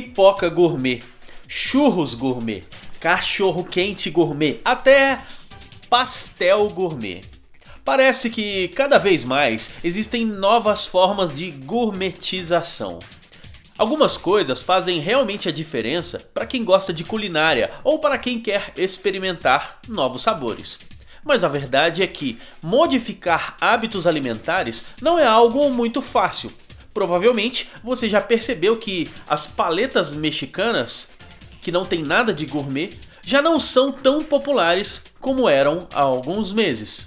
pipoca gourmet, churros gourmet, cachorro quente gourmet, até pastel gourmet. Parece que cada vez mais existem novas formas de gourmetização. Algumas coisas fazem realmente a diferença para quem gosta de culinária ou para quem quer experimentar novos sabores. Mas a verdade é que modificar hábitos alimentares não é algo muito fácil. Provavelmente você já percebeu que as paletas mexicanas, que não tem nada de gourmet, já não são tão populares como eram há alguns meses.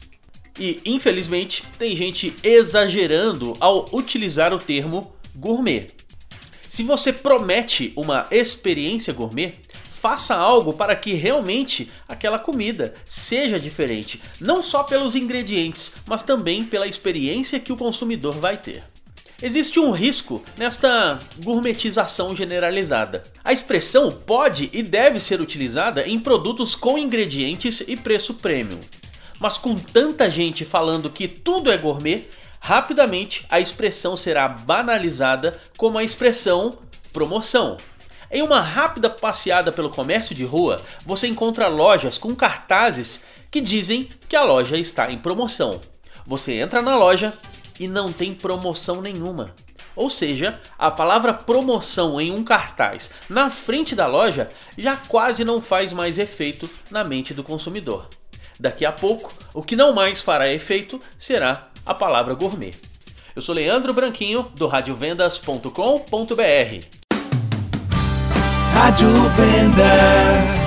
E infelizmente tem gente exagerando ao utilizar o termo gourmet. Se você promete uma experiência gourmet, faça algo para que realmente aquela comida seja diferente, não só pelos ingredientes, mas também pela experiência que o consumidor vai ter. Existe um risco nesta gourmetização generalizada. A expressão pode e deve ser utilizada em produtos com ingredientes e preço premium. Mas com tanta gente falando que tudo é gourmet, rapidamente a expressão será banalizada como a expressão promoção. Em uma rápida passeada pelo comércio de rua, você encontra lojas com cartazes que dizem que a loja está em promoção. Você entra na loja e não tem promoção nenhuma. Ou seja, a palavra promoção em um cartaz na frente da loja já quase não faz mais efeito na mente do consumidor. Daqui a pouco, o que não mais fará efeito será a palavra gourmet. Eu sou Leandro Branquinho, do radiovendas.com.br. Rádio Vendas.